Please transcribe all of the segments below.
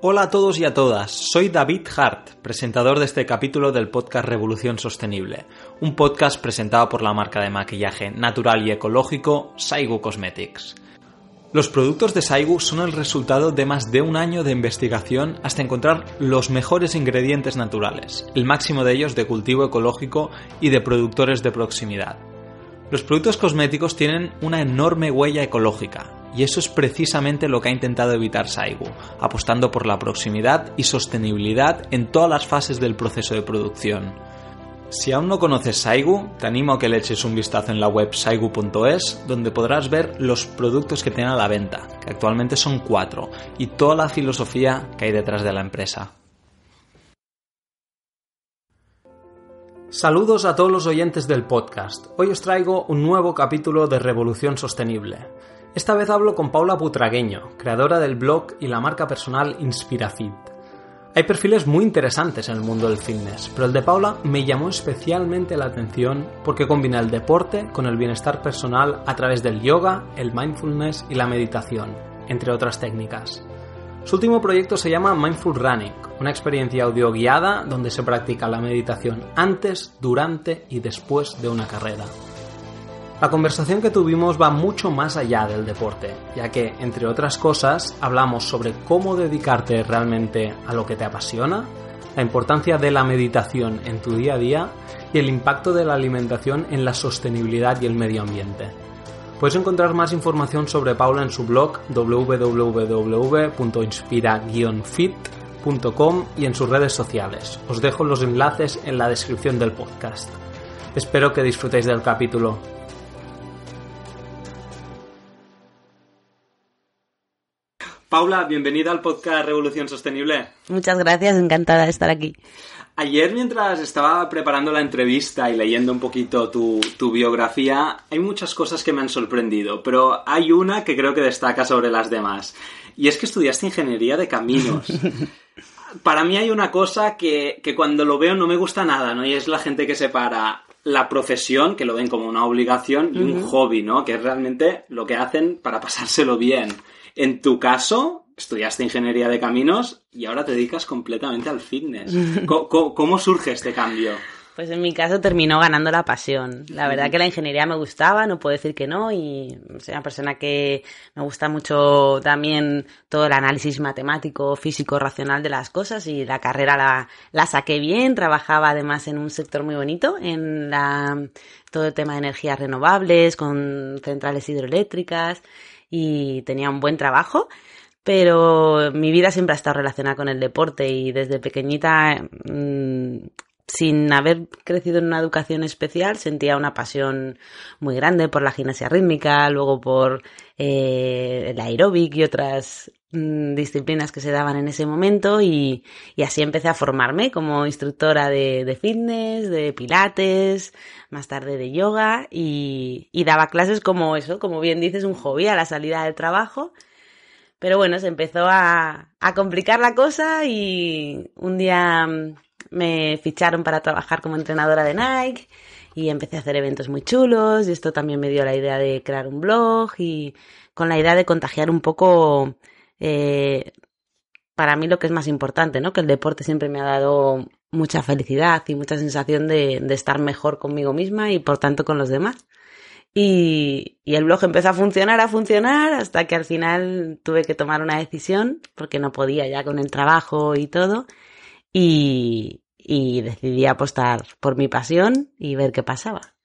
Hola a todos y a todas, soy David Hart, presentador de este capítulo del podcast Revolución Sostenible, un podcast presentado por la marca de maquillaje natural y ecológico Saigu Cosmetics. Los productos de Saigu son el resultado de más de un año de investigación hasta encontrar los mejores ingredientes naturales, el máximo de ellos de cultivo ecológico y de productores de proximidad. Los productos cosméticos tienen una enorme huella ecológica, y eso es precisamente lo que ha intentado evitar Saigu, apostando por la proximidad y sostenibilidad en todas las fases del proceso de producción. Si aún no conoces Saigu, te animo a que le eches un vistazo en la web saigu.es, donde podrás ver los productos que tienen a la venta, que actualmente son cuatro, y toda la filosofía que hay detrás de la empresa. Saludos a todos los oyentes del podcast. Hoy os traigo un nuevo capítulo de Revolución Sostenible. Esta vez hablo con Paula Butragueño, creadora del blog y la marca personal Inspirafit. Hay perfiles muy interesantes en el mundo del fitness, pero el de Paula me llamó especialmente la atención porque combina el deporte con el bienestar personal a través del yoga, el mindfulness y la meditación, entre otras técnicas. Su último proyecto se llama Mindful Running, una experiencia audio guiada donde se practica la meditación antes, durante y después de una carrera. La conversación que tuvimos va mucho más allá del deporte, ya que, entre otras cosas, hablamos sobre cómo dedicarte realmente a lo que te apasiona, la importancia de la meditación en tu día a día y el impacto de la alimentación en la sostenibilidad y el medio ambiente. Puedes encontrar más información sobre Paula en su blog www.inspira-fit.com y en sus redes sociales. Os dejo los enlaces en la descripción del podcast. Espero que disfrutéis del capítulo. Paula, bienvenida al podcast Revolución Sostenible. Muchas gracias, encantada de estar aquí. Ayer mientras estaba preparando la entrevista y leyendo un poquito tu, biografía, hay muchas cosas que me han sorprendido, pero hay una que creo que destaca sobre las demás. Y es que estudiaste ingeniería de caminos. Para mí hay una cosa que, que cuando lo veo no me gusta nada, ¿no? Y es la gente que separa la profesión, que lo ven como una obligación, y un hobby, ¿no? Que es realmente lo que hacen para pasárselo bien. En tu caso, estudiaste ingeniería de caminos y ahora te dedicas completamente al fitness. ¿Cómo, surge este cambio? Pues en mi caso terminó ganando la pasión. La verdad que la ingeniería me gustaba, no puedo decir que no, y soy una persona que me gusta mucho también todo el análisis matemático, físico, racional de las cosas y la carrera la, la saqué bien, trabajaba además en un sector muy bonito, en la, todo el tema de energías renovables, con centrales hidroeléctricas y tenía un buen trabajo, pero mi vida siempre ha estado relacionada con el deporte y desde pequeñita, mm, sin haber crecido en una educación especial, sentía una pasión muy grande por la gimnasia rítmica, luego por eh, el aeróbic y otras disciplinas que se daban en ese momento y, así empecé a formarme como instructora de, fitness, de pilates, más tarde de yoga y, daba clases como eso, como bien dices, un hobby a la salida del trabajo. Pero bueno, se empezó a, a complicar la cosa y un día mm, me ficharon para trabajar como entrenadora de Nike y empecé a hacer eventos muy chulos y esto también me dio la idea de crear un blog y con la idea de contagiar un poco eh, para mí lo que es más importante, ¿no? Que el deporte siempre me ha dado mucha felicidad y mucha sensación de, estar mejor conmigo misma y por tanto con los demás. Y, el blog empezó a funcionar, a funcionar, hasta que al final tuve que tomar una decisión, porque no podía ya con el trabajo y todo, y decidí apostar por mi pasión y ver qué pasaba.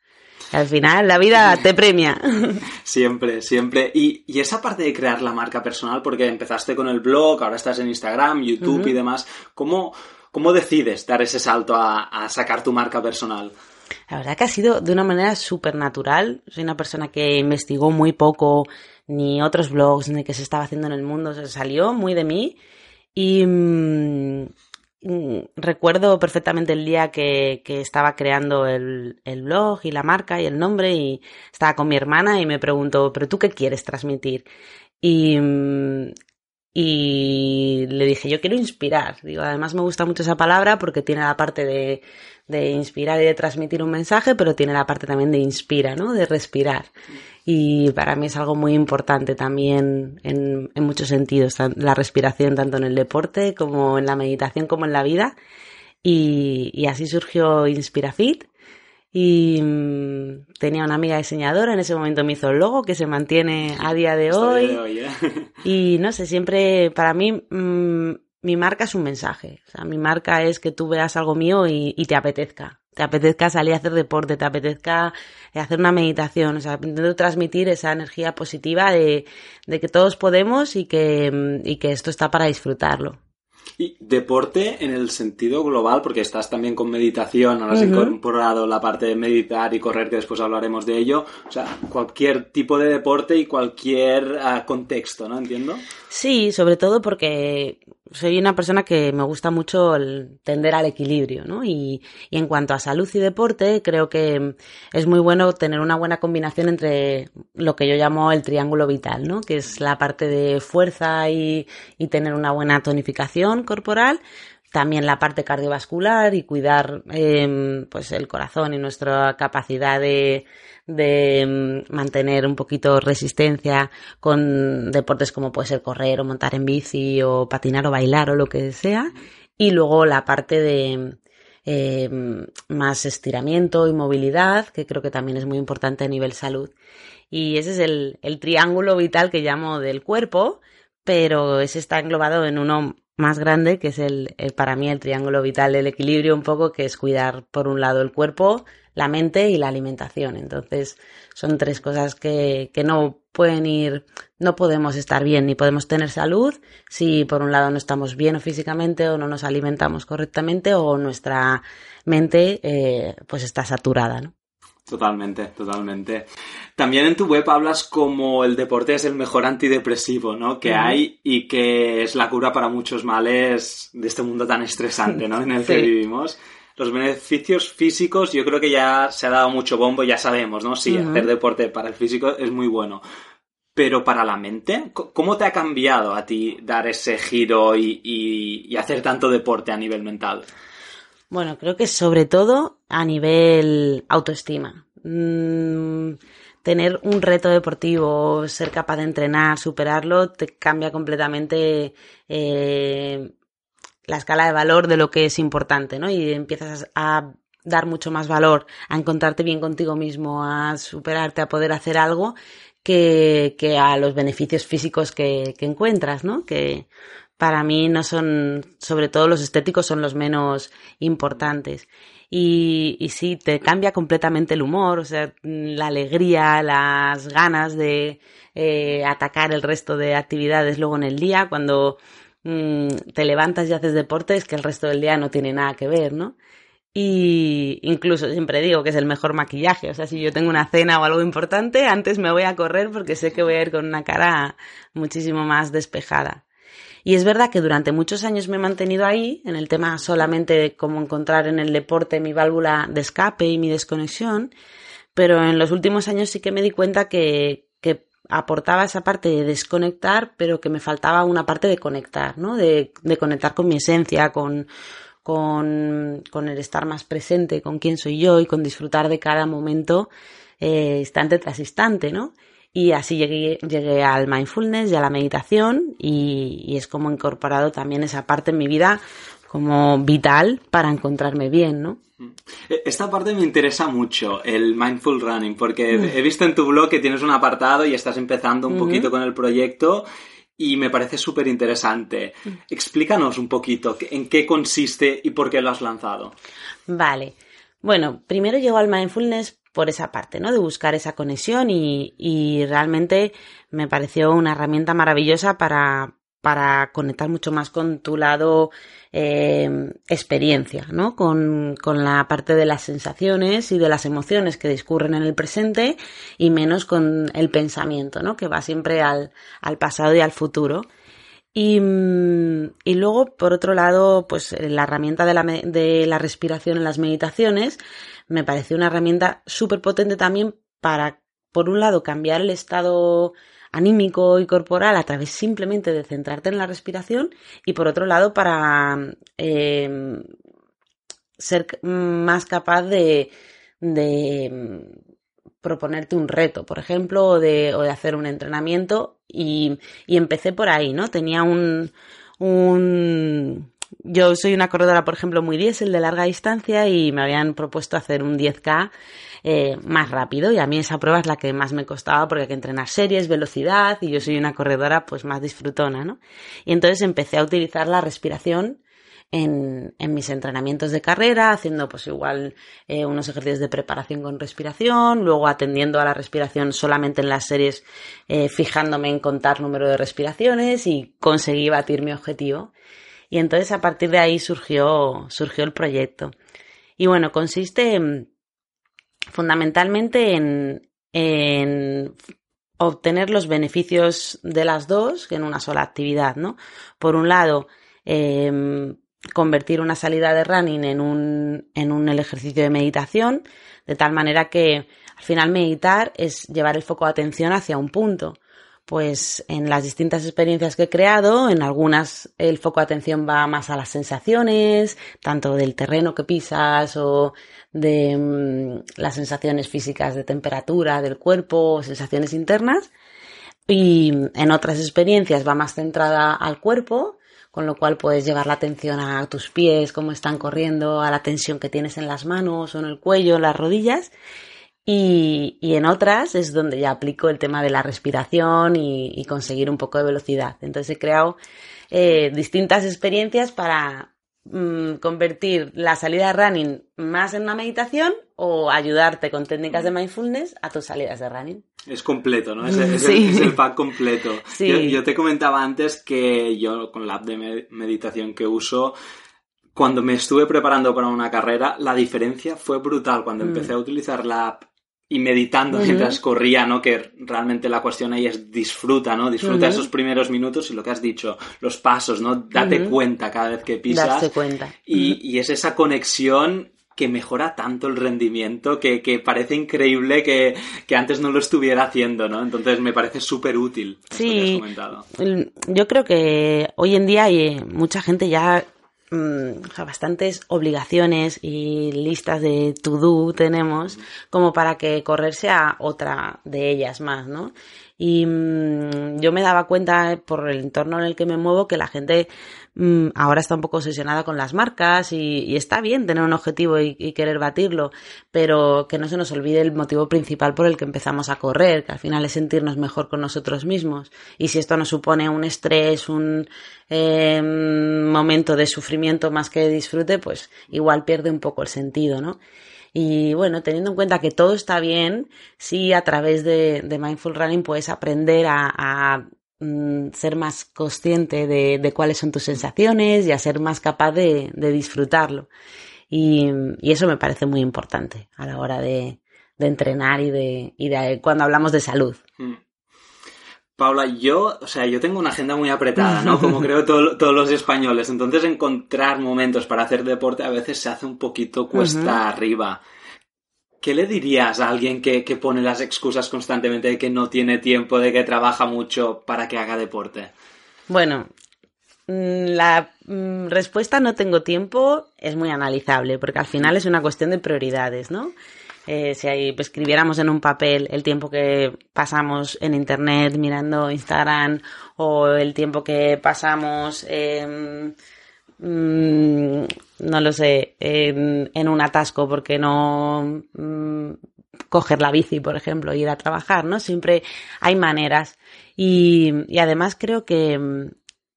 Al final la vida te premia. Siempre, siempre. Y, y, esa parte de crear la marca personal, porque empezaste con el blog, ahora estás en Instagram, YouTube y demás, ¿cómo, ¿cómo decides dar ese salto a, a sacar tu marca personal? La verdad que ha sido de una manera súper natural. Soy una persona que investigó muy poco ni otros blogs, ni qué se estaba haciendo en el mundo. Se salió muy de mí y mm, recuerdo perfectamente el día que, que estaba creando el, el, blog y la marca y el nombre y estaba con mi hermana y me preguntó, pero tú qué quieres transmitir? Y, mm, y le dije, yo quiero inspirar. Digo, además me gusta mucho esa palabra porque tiene la parte de, de inspirar y de transmitir un mensaje, pero tiene la parte también de inspira, ¿no? De respirar. Y para mí es algo muy importante también en, en muchos sentidos, la respiración tanto en el deporte como en la meditación como en la vida. Y, y así surgió InspiraFit y mm, tenía una amiga diseñadora, en ese momento me hizo el logo que se mantiene a día de hoy. ¿eh? y no sé, siempre para mí mm, mi marca es un mensaje. O sea, mi marca es que tú veas algo mío y, te apetezca. Te apetezca salir a hacer deporte, te apetezca hacer una meditación. O sea, intento transmitir esa energía positiva de, de que todos podemos y que, mm, y que esto está para disfrutarlo. Y deporte en el sentido global, porque estás también con meditación, ahora has incorporado la parte de meditar y correr, que después hablaremos de ello. O sea, cualquier tipo de deporte y cualquier ah, contexto, ¿no? Entiendo. Sí, sobre todo porque soy una persona que me gusta mucho el tender al equilibrio, ¿no? Y, y, en cuanto a salud y deporte, creo que es muy bueno tener una buena combinación entre lo que yo llamo el triángulo vital, ¿no? Que es la parte de fuerza y, y tener una buena tonificación corporal, también la parte cardiovascular y cuidar eh, pues el corazón y nuestra capacidad de, de mm, mantener un poquito resistencia con deportes como puede ser correr o montar en bici o patinar o bailar o lo que sea. Y luego la parte de eh, más estiramiento y movilidad, que creo que también es muy importante a nivel salud. Y ese es el, el triángulo vital que llamo del cuerpo, pero ese está englobado en uno más grande, que es el, el, para mí el triángulo vital del equilibrio un poco, que es cuidar por un lado el cuerpo, la mente y la alimentación. Entonces, son tres cosas que, que no pueden ir, no podemos estar bien ni podemos tener salud si por un lado no estamos bien físicamente o no nos alimentamos correctamente o nuestra mente eh, pues está saturada, ¿no? Totalmente, totalmente. También en tu web hablas como el deporte es el mejor antidepresivo, ¿no? Que hay y que es la cura para muchos males de este mundo tan estresante, ¿no? En el que vivimos los beneficios físicos yo creo que ya se ha dado mucho bombo, ya sabemos, ¿no? Sí, hacer deporte para el físico es muy bueno. Pero para la mente, ¿cómo te ha cambiado a ti dar ese giro y, hacer tanto deporte a nivel mental? Bueno, creo que sobre todo a nivel autoestima. Mm, tener un reto deportivo, ser capaz de entrenar, superarlo, te cambia completamente eh, la escala de valor de lo que es importante, ¿no? Y empiezas a dar mucho más valor, a encontrarte bien contigo mismo, a superarte, a poder hacer algo que, que a los beneficios físicos que, que encuentras, ¿no? Que para mí no son, sobre todo los estéticos son los menos importantes. Y, sí, te cambia completamente el humor, o sea, la alegría, las ganas de eh, atacar el resto de actividades luego en el día, cuando Mm, te levantas y haces deportes que el resto del día no tiene nada que ver, ¿no? Y incluso siempre digo que es el mejor maquillaje. O sea, si yo tengo una cena o algo importante, antes me voy a correr porque sé que voy a ir con una cara muchísimo más despejada. Y es verdad que durante muchos años me he mantenido ahí, en el tema solamente de cómo encontrar en el deporte mi válvula de escape y mi desconexión, pero en los últimos años sí que me di cuenta que, que aportaba esa parte de desconectar, pero que me faltaba una parte de conectar, ¿no? De, de conectar con mi esencia, con, con, con, el estar más presente, con quién soy yo y con disfrutar de cada momento, eh, instante tras instante, ¿no? Y así llegué, llegué al mindfulness y a la meditación y, y es como he incorporado también esa parte en mi vida como vital para encontrarme bien, ¿no? E, esta parte me interesa mucho, el mindful running, porque he visto en tu blog que tienes un apartado y estás empezando un poquito con el proyecto y me parece súper interesante. Explícanos un poquito en qué consiste y por qué lo has lanzado. Vale. Bueno, primero llego al mindfulness por esa parte, ¿no? De buscar esa conexión y, y realmente me pareció una herramienta maravillosa para, para conectar mucho más con tu lado eh, experiencia, ¿no? Con, con, la parte de las sensaciones y de las emociones que discurren en el presente y menos con el pensamiento, ¿no? Que va siempre al, al pasado y al futuro. Y, mm, y, luego, por otro lado, pues la herramienta de la, de la respiración en las meditaciones me parece una herramienta súper potente también para, por un lado, cambiar el estado anímico y corporal a través simplemente de centrarte en la respiración y por otro lado para eh, ser más capaz de proponerte un reto, por ejemplo, o de, o de hacer un entrenamiento y, empecé por ahí, ¿no? Tenía un, un... Yo soy una corredora, por ejemplo, muy diésel de larga distancia y me habían propuesto hacer un 10K eh, más rápido y a mí esa prueba es la que más me costaba porque hay que entrenar series, velocidad y yo soy una corredora pues más disfrutona, ¿no? Y entonces empecé a utilizar la respiración en, en, mis entrenamientos de carrera, haciendo pues igual eh, unos ejercicios de preparación con respiración, luego atendiendo a la respiración solamente en las series, eh, fijándome en contar número de respiraciones y conseguí batir mi objetivo. Y entonces a partir de ahí surgió, surgió el proyecto. Y bueno, consiste en, fundamentalmente en, en obtener los beneficios de las dos en una sola actividad, ¿no? Por un lado, eh, convertir una salida de running en un, en un ejercicio de meditación, de tal manera que al final meditar es llevar el foco de atención hacia un punto. Pues en las distintas experiencias que he creado, en algunas el foco de atención va más a las sensaciones, tanto del terreno que pisas o de mm, las sensaciones físicas de temperatura del cuerpo, sensaciones internas. Y en otras experiencias va más centrada al cuerpo, con lo cual puedes llevar la atención a tus pies, cómo están corriendo, a la tensión que tienes en las manos o en el cuello, en las rodillas. Y, en otras es donde ya aplico el tema de la respiración y, y conseguir un poco de velocidad. Entonces he creado eh, distintas experiencias para mm, convertir la salida de running más en una meditación o ayudarte con técnicas de mindfulness a tus salidas de running. Es completo, ¿no? Es, es, el, es el, pack completo. Sí. Yo, yo, te comentaba antes que yo con la app de meditación que uso, cuando me estuve preparando para una carrera, la diferencia fue brutal. Cuando mm. empecé a utilizar la app y meditando uh -huh. mientras corría, ¿no? Que realmente la cuestión ahí es disfruta, ¿no? Disfruta uh -huh. esos primeros minutos y lo que has dicho, los pasos, ¿no? Date uh -huh. cuenta cada vez que pisas. Darse cuenta. Y, y es esa conexión que mejora tanto el rendimiento que, que parece increíble que, que, antes no lo estuviera haciendo, ¿no? Entonces me parece súper útil. Sí, yo creo que hoy en día hay mucha gente ya mmm, o sea, bastantes obligaciones y listas de to-do tenemos como para que correr sea otra de ellas más, ¿no? Y mmm, yo me daba cuenta por el entorno en el que me muevo que la gente mmm, ahora está un poco obsesionada con las marcas y, está bien tener un objetivo y, querer batirlo, pero que no se nos olvide el motivo principal por el que empezamos a correr, que al final es sentirnos mejor con nosotros mismos. Y si esto nos supone un estrés, un eh, momento de sufrimiento más que de disfrute, pues igual pierde un poco el sentido, ¿no? Y bueno, teniendo en cuenta que todo está bien, sí a través de, de Mindful Running puedes aprender a, a mm, ser más consciente de, de, cuáles son tus sensaciones y a ser más capaz de, de disfrutarlo. Y, y, eso me parece muy importante a la hora de, de entrenar y de, y de cuando hablamos de salud. Paula, yo, o sea, yo tengo una agenda muy apretada, ¿no? Como creo todo, todos los españoles. Entonces, encontrar momentos para hacer deporte a veces se hace un poquito cuesta uh -huh. arriba. ¿Qué le dirías a alguien que, que, pone las excusas constantemente de que no tiene tiempo, de que trabaja mucho para que haga deporte? Bueno, mm, la mm, respuesta no tengo tiempo es muy analizable, porque al final es una cuestión de prioridades, ¿no? Eh, si ahí escribiéramos en un papel el tiempo que pasamos en internet mirando Instagram o el tiempo que pasamos eh, no lo sé en, un atasco porque no mmm, coger la bici por ejemplo ir a trabajar no siempre hay maneras. Y, además creo que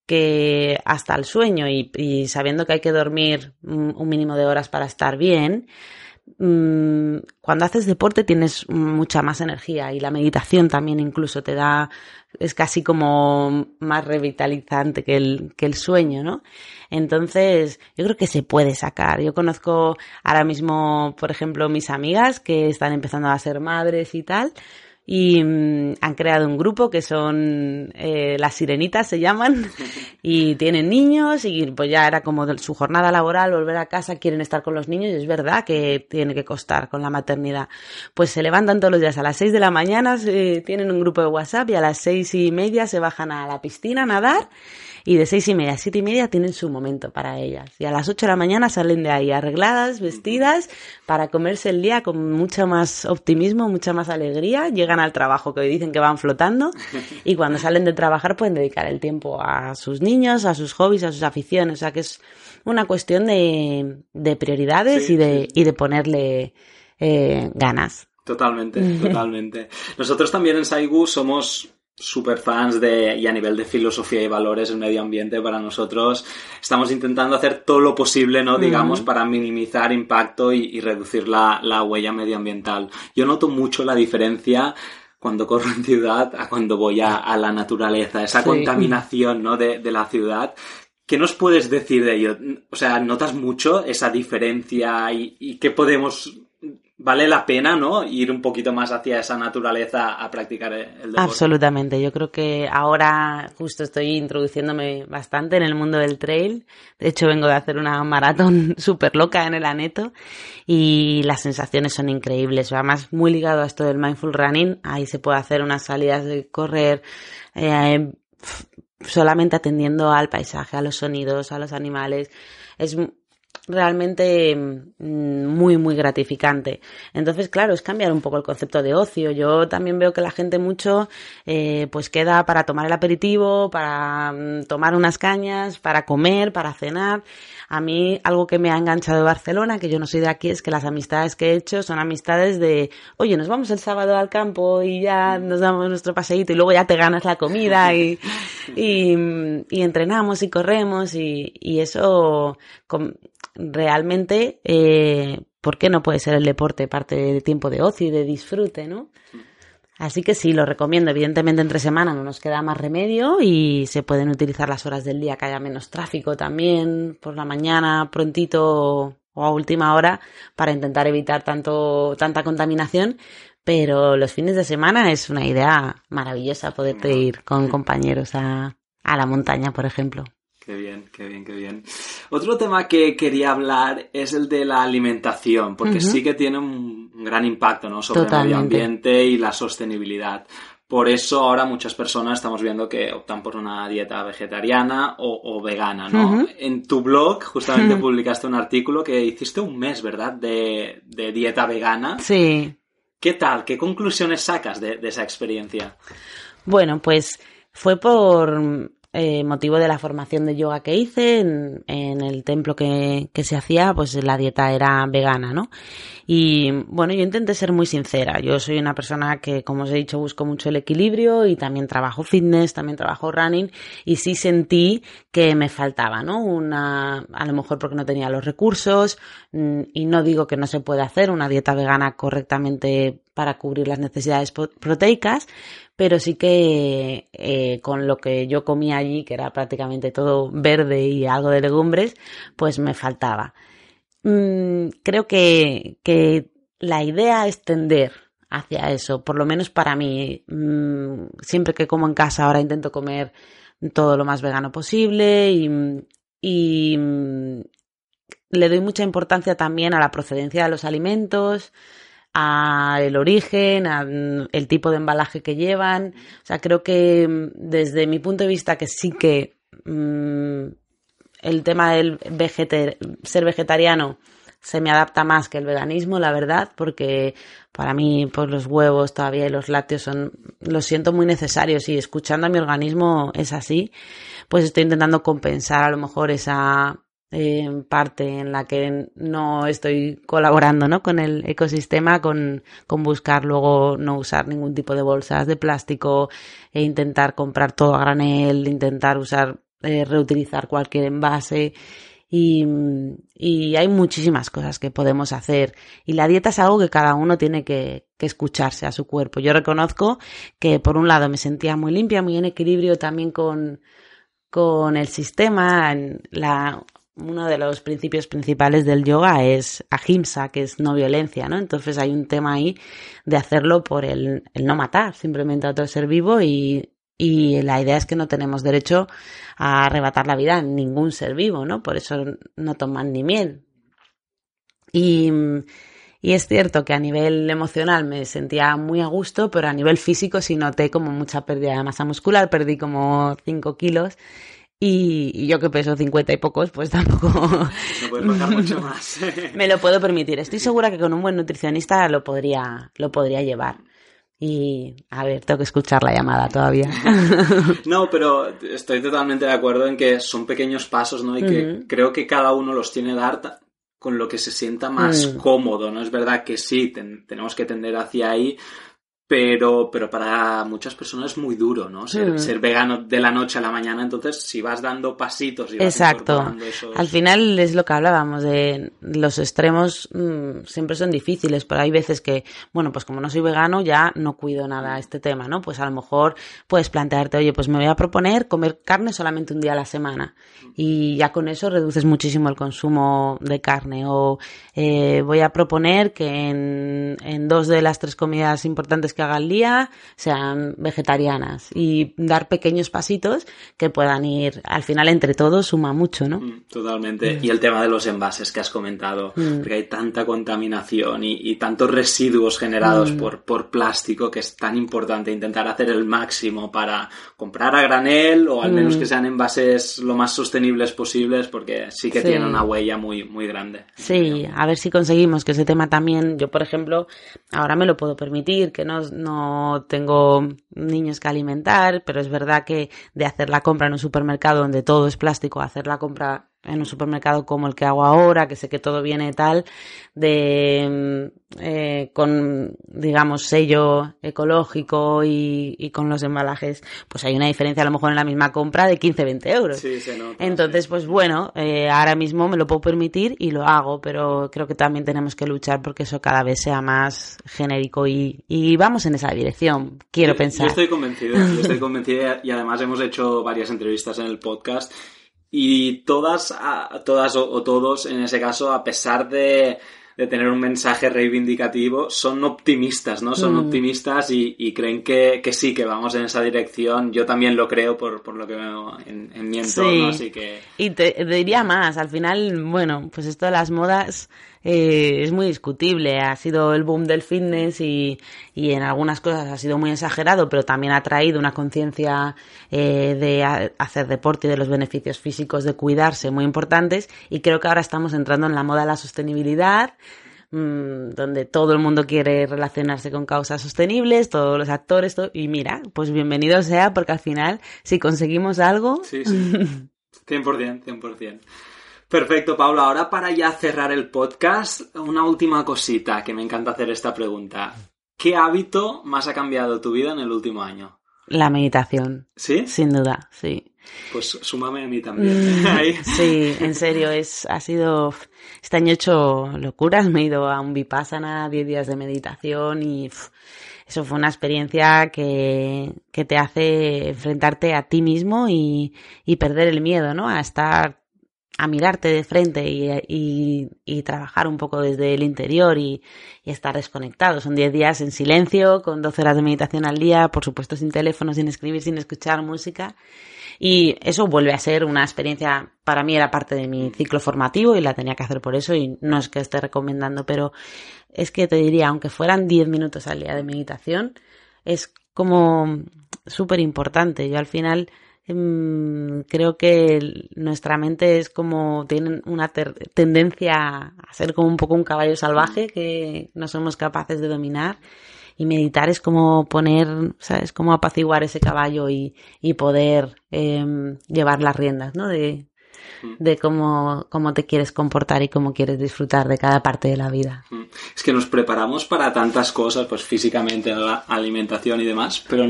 que hasta el sueño y, sabiendo que hay que dormir un mínimo de horas para estar bien, mm, cuando haces deporte tienes mucha más energía y la meditación también incluso te da, es casi como más revitalizante que el, que el sueño, ¿no? Entonces, yo creo que se puede sacar. Yo conozco ahora mismo, por ejemplo, mis amigas que están empezando a ser madres y tal, y mm, han creado un grupo que son eh, las sirenitas se llaman y tienen niños y pues ya era como su jornada laboral volver a casa quieren estar con los niños y es verdad que tiene que costar con la maternidad. Pues se levantan todos los días a las 6 de la mañana tienen un grupo de WhatsApp y a las seis y media se bajan a la piscina a nadar y de seis y media a siete y media tienen su momento para ellas. Y a las ocho de la mañana salen de ahí arregladas, vestidas, para comerse el día con mucho más optimismo, mucha más alegría. Llegan al trabajo que hoy dicen que van flotando y cuando salen de trabajar pueden dedicar el tiempo a sus niños, a sus hobbies, a sus aficiones. O sea que es una cuestión de, de prioridades y, de, y de ponerle eh, ganas. Totalmente, totalmente. Nosotros también en Saigu somos super fans de, y a nivel de filosofía y valores el medio ambiente para nosotros estamos intentando hacer todo lo posible, ¿no? Digamos, para minimizar impacto y, reducir la, la, huella medioambiental. Yo noto mucho la diferencia cuando corro en ciudad a cuando voy a, a la naturaleza, esa contaminación, ¿no? De, de la ciudad ¿Qué nos puedes decir de ello? O sea, ¿notas mucho esa diferencia y, y, qué podemos vale la pena, ¿no? Ir un poquito más hacia esa naturaleza a practicar el deporte. Absolutamente. Yo creo que ahora justo estoy introduciéndome bastante en el mundo del trail. De hecho, vengo de hacer una maratón súper loca en el Aneto y las sensaciones son increíbles. Además, muy ligado a esto del mindful running. Ahí se puede hacer unas salidas de correr. Eh, solamente atendiendo al paisaje, a los sonidos, a los animales. Es realmente mm, muy, muy gratificante. Entonces, claro, es cambiar un poco el concepto de ocio. Yo también veo que la gente mucho, eh, pues queda para tomar el aperitivo, para mm, tomar unas cañas, para comer, para cenar. A mí, algo que me ha enganchado de Barcelona, que yo no soy de aquí, es que las amistades que he hecho son amistades de, oye, nos vamos el sábado al campo y ya nos damos nuestro paseíto y luego ya te ganas la comida y, y, y entrenamos y corremos y, y eso, realmente, eh, ¿por qué no puede ser el deporte parte de tiempo de ocio y de disfrute, no? Así que sí, lo recomiendo. Evidentemente entre semana no nos queda más remedio y se pueden utilizar las horas del día que haya menos tráfico también, por la mañana, prontito o a última hora, para intentar evitar tanto, tanta contaminación. Pero los fines de semana es una idea maravillosa poderte ir con compañeros a, a la montaña, por ejemplo. Qué bien, qué bien, qué bien. Otro tema que quería hablar es el de la alimentación, porque sí que tiene un gran impacto ¿no? sobre el medio ambiente y la sostenibilidad. Por eso ahora muchas personas estamos viendo que optan por una dieta vegetariana o, vegana, ¿no? En tu blog justamente publicaste un artículo que hiciste un mes, ¿verdad? De, dieta vegana. Sí. ¿Qué tal? ¿Qué conclusiones sacas de esa experiencia? Bueno, pues fue por eh, motivo de la formación de yoga que hice en, el templo que, se hacía, pues la dieta era vegana, ¿no? Y bueno, yo intenté ser muy sincera. Yo soy una persona que, como os he dicho, busco mucho el equilibrio y también trabajo fitness, también trabajo running y sí sentí que me faltaba, ¿no? Una, a lo mejor porque no tenía los recursos mm, y no digo que no se pueda hacer una dieta vegana correctamente para cubrir las necesidades proteicas, pero sí que eh, con lo que yo comía allí, que era prácticamente todo verde y algo de legumbres, pues me faltaba. Mm, creo que, que la idea es tender hacia eso, por lo menos para mí. Mm, siempre que como en casa ahora intento comer todo lo más vegano posible y, mm, le doy mucha importancia también a la procedencia de los alimentos, al origen, al tipo de embalaje que llevan. O sea, creo que mm, desde mi punto de vista que sí que mm, el tema del ser vegetariano se me adapta más que el veganismo, la verdad, porque para mí pues los huevos todavía y los lácteos son los siento muy necesarios y escuchando a mi organismo es así, pues estoy intentando compensar a lo mejor esa en parte en la que no estoy colaborando ¿no? con el ecosistema, con, con, buscar luego no usar ningún tipo de bolsas de plástico e intentar comprar todo a granel, intentar usar, eh, reutilizar cualquier envase Y, y, hay muchísimas cosas que podemos hacer. Y la dieta es algo que cada uno tiene que, que, escucharse a su cuerpo. Yo reconozco que por un lado me sentía muy limpia, muy en equilibrio también con, con el sistema. La, uno de los principios principales del yoga es ahimsa, que es no violencia, ¿no? Entonces hay un tema ahí de hacerlo por el, no matar simplemente a otro ser vivo y, y la idea es que no tenemos derecho a arrebatar la vida a ningún ser vivo, ¿no? Por eso no toman ni miel. Y, y es cierto que a nivel emocional me sentía muy a gusto, pero a nivel físico sí noté como mucha pérdida de masa muscular, perdí como 5 kilos y, yo que peso 50 y pocos, pues tampoco. No puedes bajar mucho más. me lo puedo permitir. Estoy segura que con un buen nutricionista lo podría, lo podría llevar. Y a ver, tengo que escuchar la llamada todavía. no, pero estoy totalmente de acuerdo en que son pequeños pasos, ¿no? Y que creo que cada uno los tiene que dar con lo que se sienta más mm. cómodo, ¿no? Es verdad que sí, tenemos que tender hacia ahí, pero, pero para muchas personas es muy duro, ¿no? Ser, mm. ser, vegano de la noche a la mañana, entonces si vas dando pasitos y vas Exacto. Al final es lo que hablábamos de los extremos mm, siempre son difíciles, pero hay veces que, bueno, pues como no soy vegano ya no cuido nada este tema, ¿no? Pues a lo mejor puedes plantearte, oye, pues me voy a proponer comer carne solamente un día a la semana y ya con eso reduces muchísimo el consumo de carne o eh, voy a proponer que en, en dos de las tres comidas importantes que haga el día sean vegetarianas y dar pequeños pasitos que puedan ir, al final entre todos suma mucho, ¿no? Mm, totalmente. Mm. Y el tema de los envases que has comentado, mm. porque hay tanta contaminación y, tantos residuos generados por, por plástico que es tan importante intentar hacer el máximo para comprar a granel o al menos que sean envases lo más sostenibles posibles porque sí que tienen una huella muy, muy grande. Sí, a ver si conseguimos que ese tema también, yo por ejemplo, ahora me lo puedo permitir, que no no tengo niños que alimentar, pero es verdad que de hacer la compra en un supermercado donde todo es plástico, hacer la compra en un supermercado como el que hago ahora, que sé que todo viene tal, de eh, con digamos sello ecológico y, y, con los embalajes, pues hay una diferencia a lo mejor en la misma compra de 15-20 euros. Sí, se nota, Entonces, pues bueno, eh, ahora mismo me lo puedo permitir y lo hago, pero creo que también tenemos que luchar porque eso cada vez sea más genérico y, y vamos en esa dirección, quiero pensar. Yo estoy convencido, yo estoy convencido y además hemos hecho varias entrevistas en el podcast y todas, todas o, todos, en ese caso, a pesar de, de tener un mensaje reivindicativo, son optimistas, ¿no? Son mm. optimistas y, creen que, que, sí, que vamos en esa dirección. Yo también lo creo por, por lo que veo en, en mi entorno, así que... Y te, te, diría más, al final, bueno, pues esto de las modas eh, es muy discutible. Ha sido el boom del fitness y, y, en algunas cosas ha sido muy exagerado, pero también ha traído una conciencia eh, de hacer deporte y de los beneficios físicos de cuidarse muy importantes. Y creo que ahora estamos entrando en la moda de la sostenibilidad mm, donde todo el mundo quiere relacionarse con causas sostenibles, todos los actores, todo, y mira, pues bienvenido sea, porque al final, si conseguimos algo... Sí, sí. 100%, 100%. Perfecto, Paula. Ahora para ya cerrar el podcast, una última cosita que me encanta hacer esta pregunta. ¿Qué hábito más ha cambiado tu vida en el último año? La meditación. ¿Sí? Sin duda, sí. Pues súmame a mí también. Mm, sí, en serio, es, ha sido, este año he hecho locuras, me he ido a un Vipassana, 10 días de meditación y eso fue una experiencia que, que te hace enfrentarte a ti mismo y, y perder el miedo, ¿no? A estar a mirarte de frente y, y, trabajar un poco desde el interior y, y estar desconectado. Son 10 días en silencio, con 12 horas de meditación al día, por supuesto sin teléfono, sin escribir, sin escuchar música. Y eso vuelve a ser una experiencia, para mí era parte de mi ciclo formativo y la tenía que hacer por eso y no es que esté recomendando, pero es que te diría, aunque fueran 10 minutos al día de meditación, es como súper importante. Yo al final creo que nuestra mente es como tiene una tendencia a ser como un poco un caballo salvaje que no somos capaces de dominar y meditar es como poner, ¿sabes? Como apaciguar ese caballo y, y poder eh, llevar las riendas, ¿no? De, mm. de cómo, cómo te quieres comportar y cómo quieres disfrutar de cada parte de la vida. Mm. Es que nos preparamos para tantas cosas, pues físicamente, la alimentación y demás, pero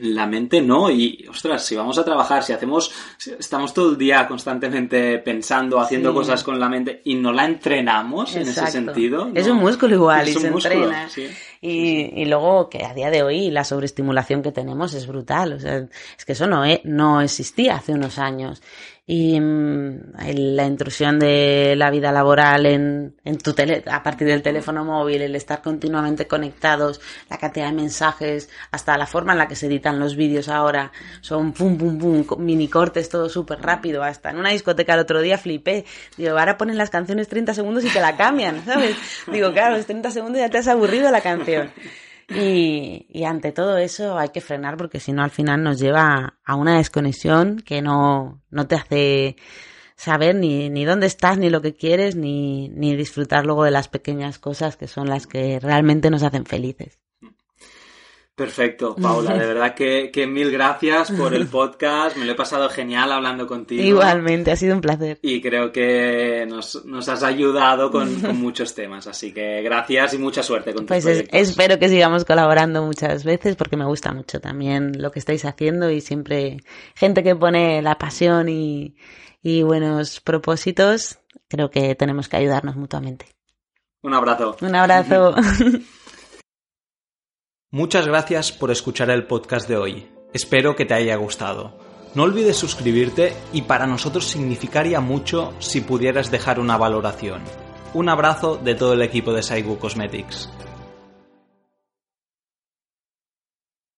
la mente no. Y, ostras, si vamos a trabajar, si hacemos, si estamos todo el día constantemente pensando, haciendo Sí. cosas con la mente y no la entrenamos en ese sentido. Es un músculo igual Es y un se músculo, entrena. sí. Y, y luego que a día de hoy la sobreestimulación que tenemos es brutal. O sea, es que eso no, e- no existía hace unos años. Y mm, la intrusión de la vida laboral en, en tu tele, a partir del teléfono móvil, el estar continuamente conectados, la cantidad de mensajes, hasta la forma en la que se editan los vídeos ahora, son pum, pum, pum, mini cortes, todo súper rápido. Hasta en una discoteca el otro día flipé. Digo, ahora ponen las canciones 30 segundos y te la cambian, ¿sabes? Digo, claro, los 30 segundos ya te has aburrido la canción. Y, y ante todo eso hay que frenar porque si no al final nos lleva a una desconexión que no, no te hace saber ni, ni dónde estás, ni lo que quieres, ni, ni disfrutar luego de las pequeñas cosas que son las que realmente nos hacen felices. Perfecto, Paula, de verdad que, que mil gracias por el podcast, me lo he pasado genial hablando contigo. Igualmente, ha sido un placer. Y creo que nos, nos has ayudado con, con muchos temas, así que gracias y mucha suerte con tus Pues es- espero que sigamos colaborando muchas veces porque me gusta mucho también lo que estáis haciendo y siempre gente que pone la pasión y, y buenos propósitos, creo que tenemos que ayudarnos mutuamente. Un abrazo. Un abrazo. Muchas gracias por escuchar el podcast de hoy. Espero que te haya gustado. No olvides suscribirte y para nosotros significaría mucho si pudieras dejar una valoración. Un abrazo de todo el equipo de Saigu Cosmetics.